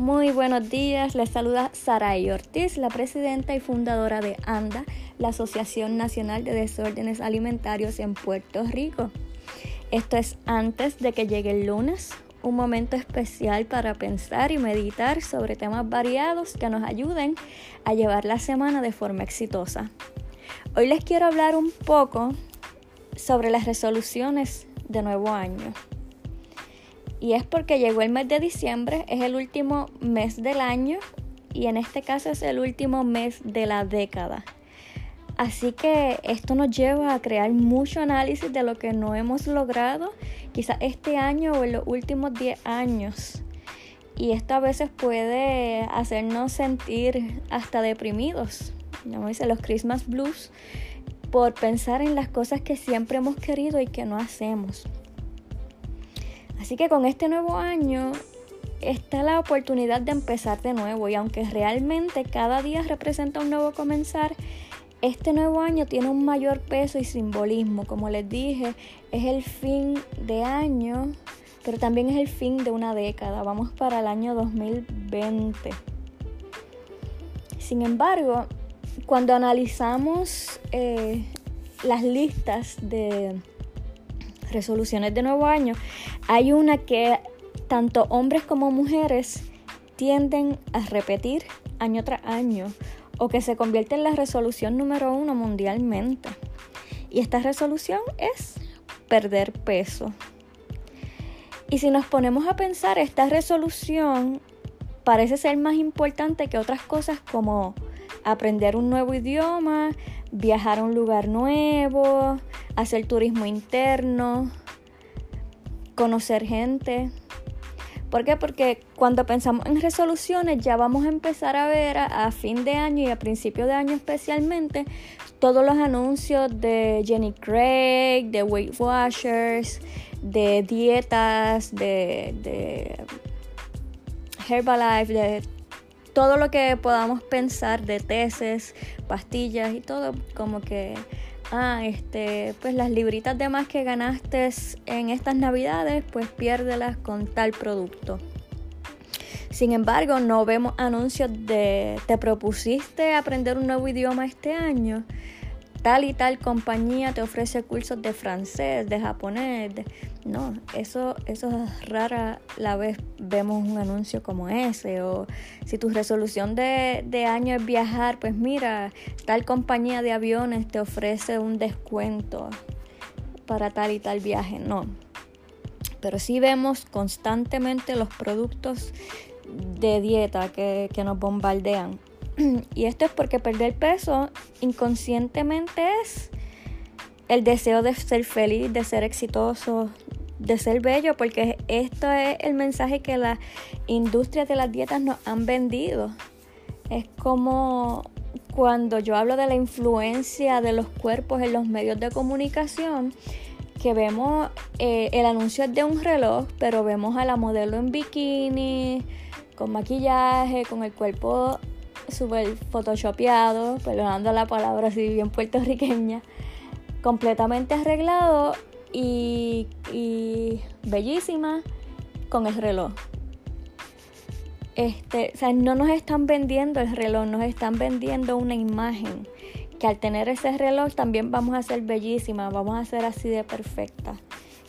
Muy buenos días, les saluda Saray Ortiz, la presidenta y fundadora de ANDA, la Asociación Nacional de Desórdenes Alimentarios en Puerto Rico. Esto es antes de que llegue el lunes, un momento especial para pensar y meditar sobre temas variados que nos ayuden a llevar la semana de forma exitosa. Hoy les quiero hablar un poco sobre las resoluciones de nuevo año. Y es porque llegó el mes de diciembre, es el último mes del año y en este caso es el último mes de la década. Así que esto nos lleva a crear mucho análisis de lo que no hemos logrado, quizás este año o en los últimos 10 años. Y esto a veces puede hacernos sentir hasta deprimidos, como dicen los Christmas Blues, por pensar en las cosas que siempre hemos querido y que no hacemos. Así que con este nuevo año está la oportunidad de empezar de nuevo y aunque realmente cada día representa un nuevo comenzar, este nuevo año tiene un mayor peso y simbolismo. Como les dije, es el fin de año, pero también es el fin de una década. Vamos para el año 2020. Sin embargo, cuando analizamos eh, las listas de resoluciones de nuevo año, hay una que tanto hombres como mujeres tienden a repetir año tras año o que se convierte en la resolución número uno mundialmente. Y esta resolución es perder peso. Y si nos ponemos a pensar, esta resolución parece ser más importante que otras cosas como aprender un nuevo idioma, viajar a un lugar nuevo, hacer turismo interno, conocer gente. ¿Por qué? Porque cuando pensamos en resoluciones ya vamos a empezar a ver a, fin de año y a principio de año especialmente todos los anuncios de Jenny Craig, de Weight Watchers, de dietas, de, de Herbalife, de todo lo que podamos pensar de tesis, pastillas y todo, como que, ah, este, pues las libritas de más que ganaste en estas navidades, pues piérdelas con tal producto. Sin embargo, no vemos anuncios de te propusiste aprender un nuevo idioma este año tal y tal compañía te ofrece cursos de francés, de japonés. No, eso, eso es rara la vez vemos un anuncio como ese. O si tu resolución de, de año es viajar, pues mira, tal compañía de aviones te ofrece un descuento para tal y tal viaje. No. Pero sí vemos constantemente los productos de dieta que, que nos bombardean. Y esto es porque perder peso inconscientemente es el deseo de ser feliz, de ser exitoso, de ser bello, porque esto es el mensaje que las industrias de las dietas nos han vendido. Es como cuando yo hablo de la influencia de los cuerpos en los medios de comunicación, que vemos eh, el anuncio de un reloj, pero vemos a la modelo en bikini, con maquillaje, con el cuerpo súper photoshopeado, perdonando la palabra así bien puertorriqueña, completamente arreglado y, bellísima con el reloj. Este, o sea, no nos están vendiendo el reloj, nos están vendiendo una imagen. Que al tener ese reloj también vamos a ser bellísimas, vamos a ser así de perfecta.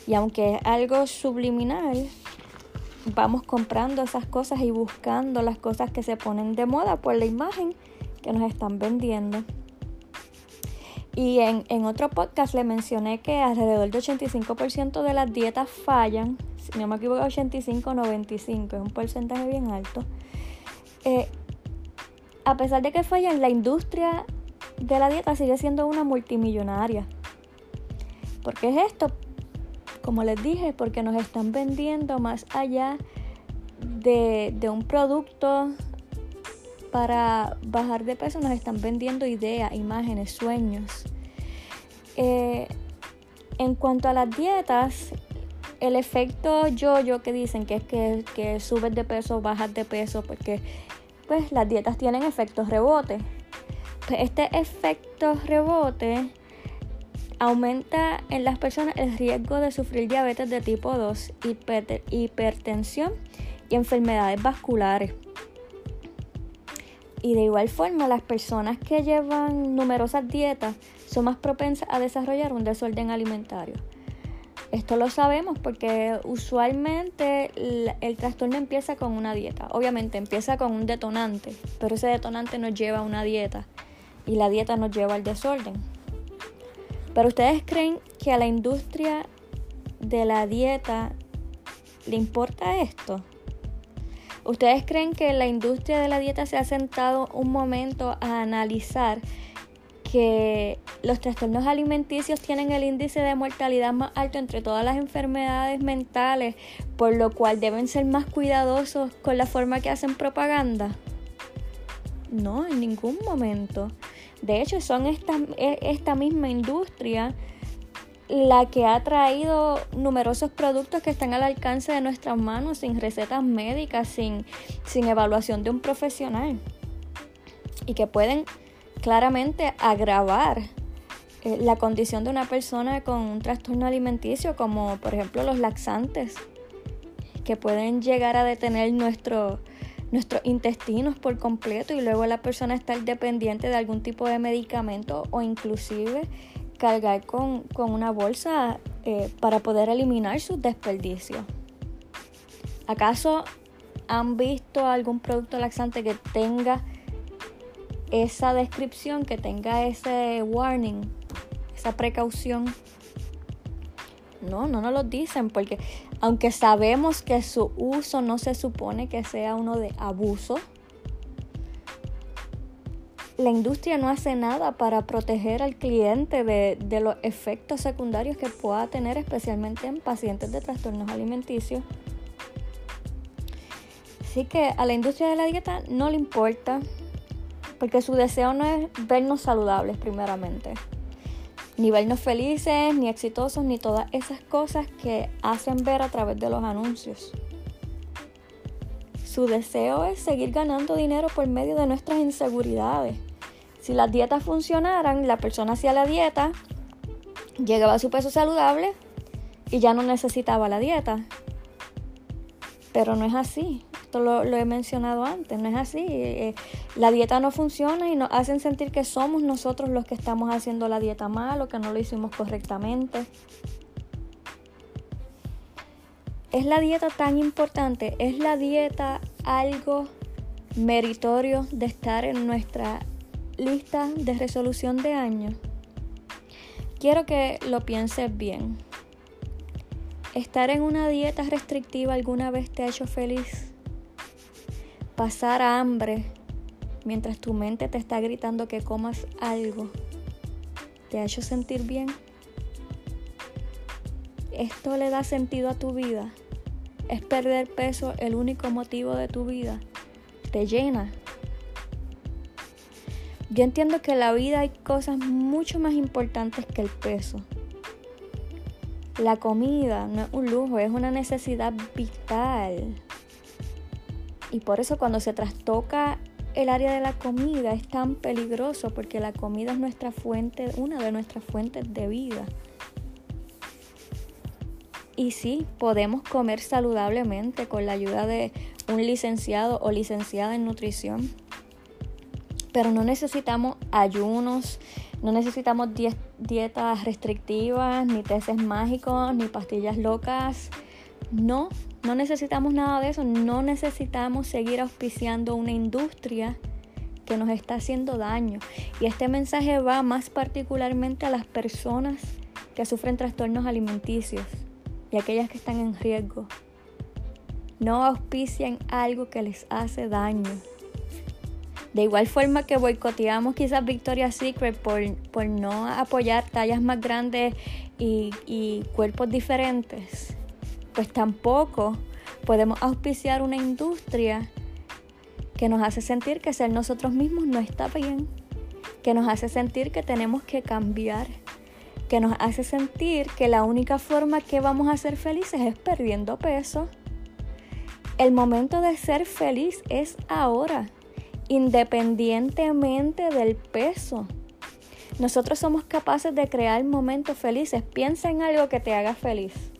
Y aunque es algo subliminal, vamos comprando esas cosas y buscando las cosas que se ponen de moda por la imagen que nos están vendiendo. Y en, otro podcast le mencioné que alrededor del 85% de las dietas fallan, si no me equivoco, 85-95, es un porcentaje bien alto. Eh, a pesar de que fallan, la industria de la dieta sigue siendo una multimillonaria. ¿Por qué es esto? Como les dije, porque nos están vendiendo más allá de, un producto para bajar de peso, nos están vendiendo ideas, imágenes, sueños. Eh, en cuanto a las dietas, el efecto yo-yo que dicen que es que, subes de peso, bajas de peso, porque pues las dietas tienen efectos rebote. Pues, este efecto rebote aumenta en las personas el riesgo de sufrir diabetes de tipo 2, hipertensión y enfermedades vasculares. Y de igual forma, las personas que llevan numerosas dietas son más propensas a desarrollar un desorden alimentario. Esto lo sabemos porque usualmente el, trastorno empieza con una dieta. Obviamente empieza con un detonante, pero ese detonante nos lleva a una dieta y la dieta nos lleva al desorden. Pero ustedes creen que a la industria de la dieta le importa esto? ¿Ustedes creen que la industria de la dieta se ha sentado un momento a analizar que los trastornos alimenticios tienen el índice de mortalidad más alto entre todas las enfermedades mentales, por lo cual deben ser más cuidadosos con la forma que hacen propaganda? No, en ningún momento. De hecho, son esta, e, esta misma industria la que ha traído numerosos productos que están al alcance de nuestras manos sin recetas médicas, sin, sin evaluación de un profesional. Y que pueden claramente agravar eh, la condición de una persona con un trastorno alimenticio, como por ejemplo los laxantes, que pueden llegar a detener nuestro, nuestros intestinos por completo y luego la persona estar dependiente de algún tipo de medicamento o inclusive cargar con, una bolsa eh, para poder eliminar sus desperdicios. ¿Acaso han visto algún producto laxante que tenga esa descripción, que tenga ese warning, esa precaución? No, no nos lo dicen porque aunque sabemos que su uso no se supone que sea uno de abuso, la industria no hace nada para proteger al cliente de, los efectos secundarios que pueda tener, especialmente en pacientes de trastornos alimenticios. Así que a la industria de la dieta no le importa, porque su deseo no es vernos saludables primeramente, ni vernos felices, ni exitosos, ni todas esas cosas que hacen ver a través de los anuncios. Su deseo es seguir ganando dinero por medio de nuestras inseguridades si las dietas funcionaran, la persona hacía la dieta, llegaba a su peso saludable y ya no necesitaba la dieta. Pero no es así. Esto lo, he mencionado antes, no es así. Eh, la dieta no funciona y nos hacen sentir que somos nosotros los que estamos haciendo la dieta mal o que no lo hicimos correctamente. ¿Es la dieta tan importante? ¿Es la dieta algo meritorio de estar en nuestra lista de resolución de año, quiero que lo pienses bien. ¿Estar en una dieta restrictiva alguna vez te ha hecho feliz? ¿Pasar hambre mientras tu mente te está gritando que comas algo te ha hecho sentir bien? ¿Esto le da sentido a tu vida? ¿Es perder peso el único motivo de tu vida? ¿Te llena? Yo entiendo que en la vida hay cosas mucho más importantes que el peso. La comida no es un lujo, es una necesidad vital. Y por eso cuando se trastoca el área de la comida es tan peligroso porque la comida es nuestra fuente, una de nuestras fuentes de vida. Y sí, podemos comer saludablemente con la ayuda de un licenciado o licenciada en nutrición pero no necesitamos ayunos, no necesitamos dietas restrictivas, ni tesis mágicos, ni pastillas locas. No, no necesitamos nada de eso. No necesitamos seguir auspiciando una industria que nos está haciendo daño. Y este mensaje va más particularmente a las personas que sufren trastornos alimenticios y aquellas que están en riesgo. No auspicien algo que les hace daño. De igual forma que boicoteamos quizás Victoria's Secret por, por no apoyar tallas más grandes y, y cuerpos diferentes, pues tampoco podemos auspiciar una industria que nos hace sentir que ser nosotros mismos no está bien, que nos hace sentir que tenemos que cambiar, que nos hace sentir que la única forma que vamos a ser felices es perdiendo peso. El momento de ser feliz es ahora independientemente del peso. Nosotros somos capaces de crear momentos felices. Piensa en algo que te haga feliz.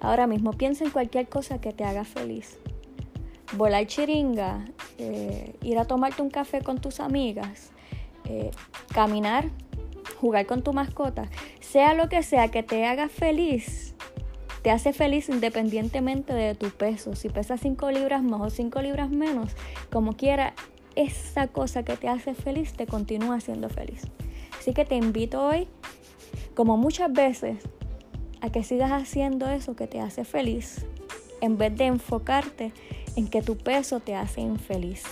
Ahora mismo, piensa en cualquier cosa que te haga feliz. volar chiringa, eh, ir a tomarte un café con tus amigas, eh, caminar, jugar con tu mascota, sea lo que sea que te haga feliz, te hace feliz independientemente de tu peso. Si pesas 5 libras más o 5 libras menos, como quiera, esa cosa que te hace feliz te continúa haciendo feliz. Así que te invito hoy, como muchas veces, que sigas haciendo eso que te hace feliz, en vez de enfocarte en que tu peso te hace infeliz.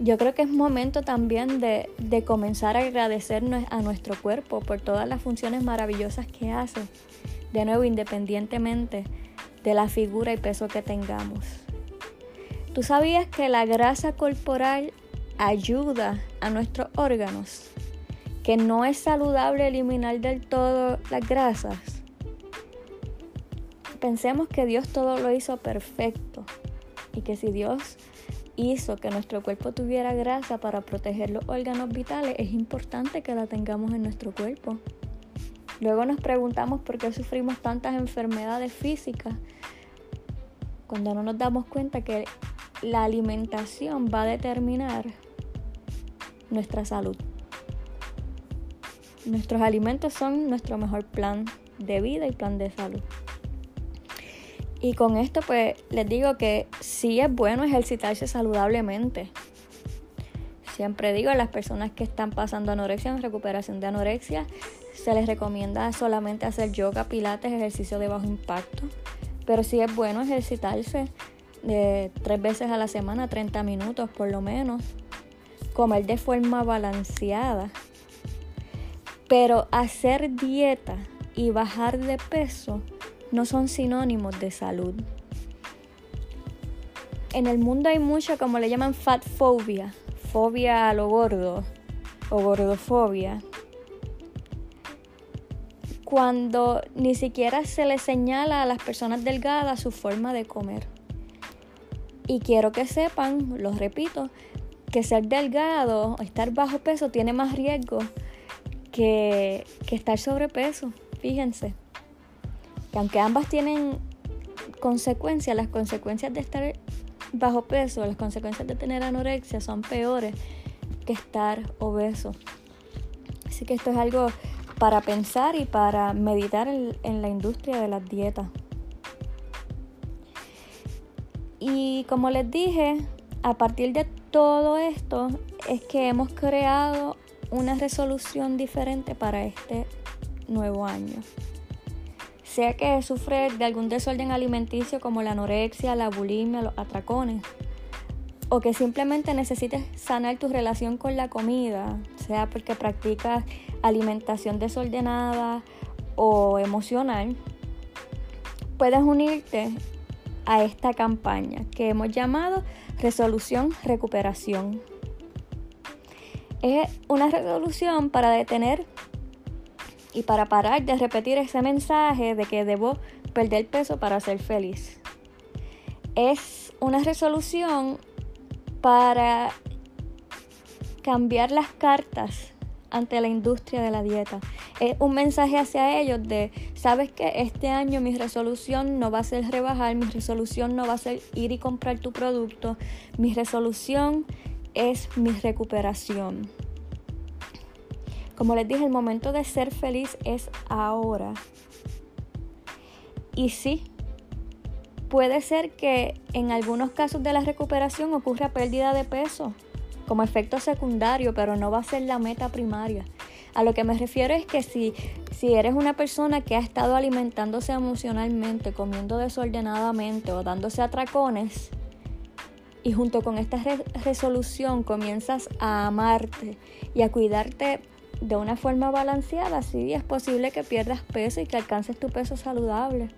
Yo creo que es momento también de, comenzar a agradecer a nuestro cuerpo por todas las funciones maravillosas que hace, de nuevo independientemente de la figura y peso que tengamos. ¿Tú sabías que la grasa corporal ayuda a nuestros órganos? Que no es saludable eliminar del todo las grasas. Pensemos que Dios todo lo hizo perfecto y que si Dios hizo que nuestro cuerpo tuviera grasa para proteger los órganos vitales, es importante que la tengamos en nuestro cuerpo. Luego nos preguntamos por qué sufrimos tantas enfermedades físicas cuando no nos damos cuenta que la alimentación va a determinar nuestra salud. Nuestros alimentos son nuestro mejor plan de vida y plan de salud. Y con esto pues les digo que sí es bueno ejercitarse saludablemente. Siempre digo a las personas que están pasando anorexia en recuperación de anorexia, se les recomienda solamente hacer yoga, pilates, ejercicio de bajo impacto. Pero sí es bueno ejercitarse de tres veces a la semana, 30 minutos por lo menos. Comer de forma balanceada. Pero hacer dieta y bajar de peso no son sinónimos de salud. En el mundo hay mucha, como le llaman, fat phobia, fobia a lo gordo o gordofobia, cuando ni siquiera se le señala a las personas delgadas su forma de comer. Y quiero que sepan, lo repito, que ser delgado, estar bajo peso, tiene más riesgo que, que estar sobrepeso. Fíjense que aunque ambas tienen consecuencias, las consecuencias de estar bajo peso, las consecuencias de tener anorexia son peores que estar obeso. Así que esto es algo para pensar y para meditar en, la industria de las dietas. Y como les dije, a partir de todo esto es que hemos creado una resolución diferente para este nuevo año sea que sufre de algún desorden alimenticio como la anorexia, la bulimia, los atracones, o que simplemente necesites sanar tu relación con la comida, sea porque practicas alimentación desordenada o emocional, puedes unirte a esta campaña que hemos llamado Resolución Recuperación. Es una resolución para detener y para parar de repetir ese mensaje de que debo perder peso para ser feliz. Es una resolución para cambiar las cartas ante la industria de la dieta. Es un mensaje hacia ellos de, sabes que este año mi resolución no va a ser rebajar, mi resolución no va a ser ir y comprar tu producto, mi resolución es mi recuperación. Como les dije, el momento de ser feliz es ahora. Y sí, puede ser que en algunos casos de la recuperación ocurra pérdida de peso como efecto secundario, pero no va a ser la meta primaria. A lo que me refiero es que si, si eres una persona que ha estado alimentándose emocionalmente, comiendo desordenadamente o dándose atracones, y junto con esta resolución comienzas a amarte y a cuidarte de una forma balanceada, sí es posible que pierdas peso y que alcances tu peso saludable.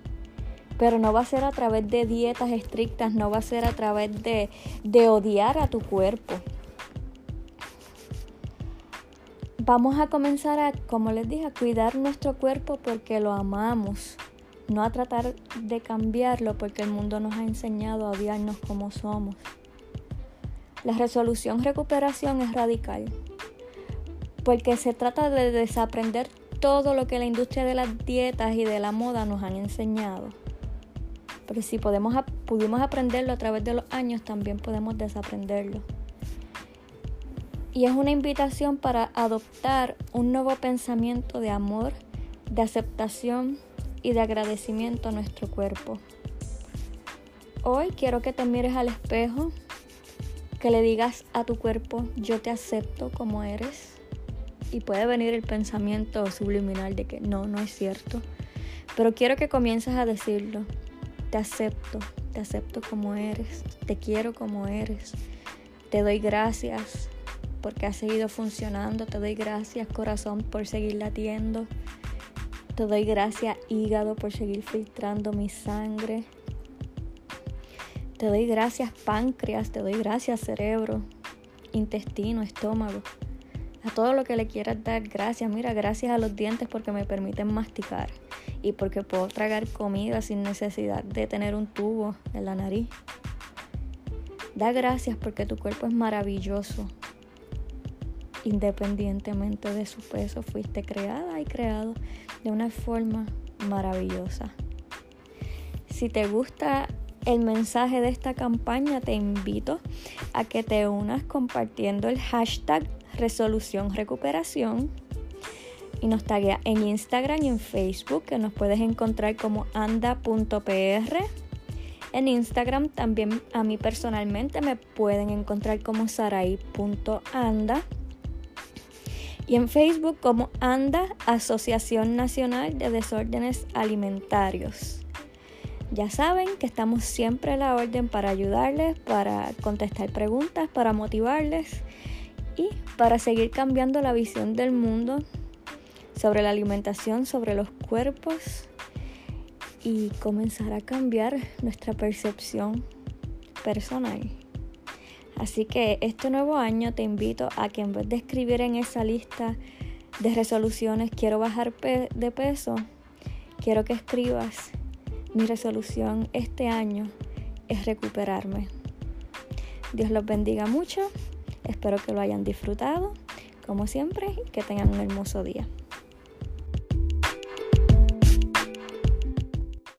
Pero no va a ser a través de dietas estrictas, no va a ser a través de, de odiar a tu cuerpo. Vamos a comenzar a, como les dije, a cuidar nuestro cuerpo porque lo amamos, no a tratar de cambiarlo porque el mundo nos ha enseñado a odiarnos como somos. La resolución recuperación es radical porque se trata de desaprender todo lo que la industria de las dietas y de la moda nos han enseñado. Pero si podemos, pudimos aprenderlo a través de los años, también podemos desaprenderlo. Y es una invitación para adoptar un nuevo pensamiento de amor, de aceptación y de agradecimiento a nuestro cuerpo. Hoy quiero que te mires al espejo, que le digas a tu cuerpo, yo te acepto como eres. Y puede venir el pensamiento subliminal de que no, no es cierto. Pero quiero que comiences a decirlo. Te acepto, te acepto como eres, te quiero como eres. Te doy gracias porque has seguido funcionando. Te doy gracias corazón por seguir latiendo. Te doy gracias hígado por seguir filtrando mi sangre. Te doy gracias páncreas, te doy gracias cerebro, intestino, estómago. A todo lo que le quieras dar gracias. Mira, gracias a los dientes porque me permiten masticar y porque puedo tragar comida sin necesidad de tener un tubo en la nariz. Da gracias porque tu cuerpo es maravilloso. Independientemente de su peso, fuiste creada y creado de una forma maravillosa. Si te gusta el mensaje de esta campaña, te invito a que te unas compartiendo el hashtag resolución recuperación y nos taguea en Instagram y en Facebook que nos puedes encontrar como anda.pr. En Instagram también a mí personalmente me pueden encontrar como sarai.anda y en Facebook como ANDA, Asociación Nacional de Desórdenes Alimentarios. Ya saben que estamos siempre a la orden para ayudarles, para contestar preguntas, para motivarles y para seguir cambiando la visión del mundo sobre la alimentación, sobre los cuerpos y comenzar a cambiar nuestra percepción personal. Así que este nuevo año te invito a que en vez de escribir en esa lista de resoluciones quiero bajar de peso, quiero que escribas mi resolución este año es recuperarme. Dios los bendiga mucho, espero que lo hayan disfrutado, como siempre, y que tengan un hermoso día.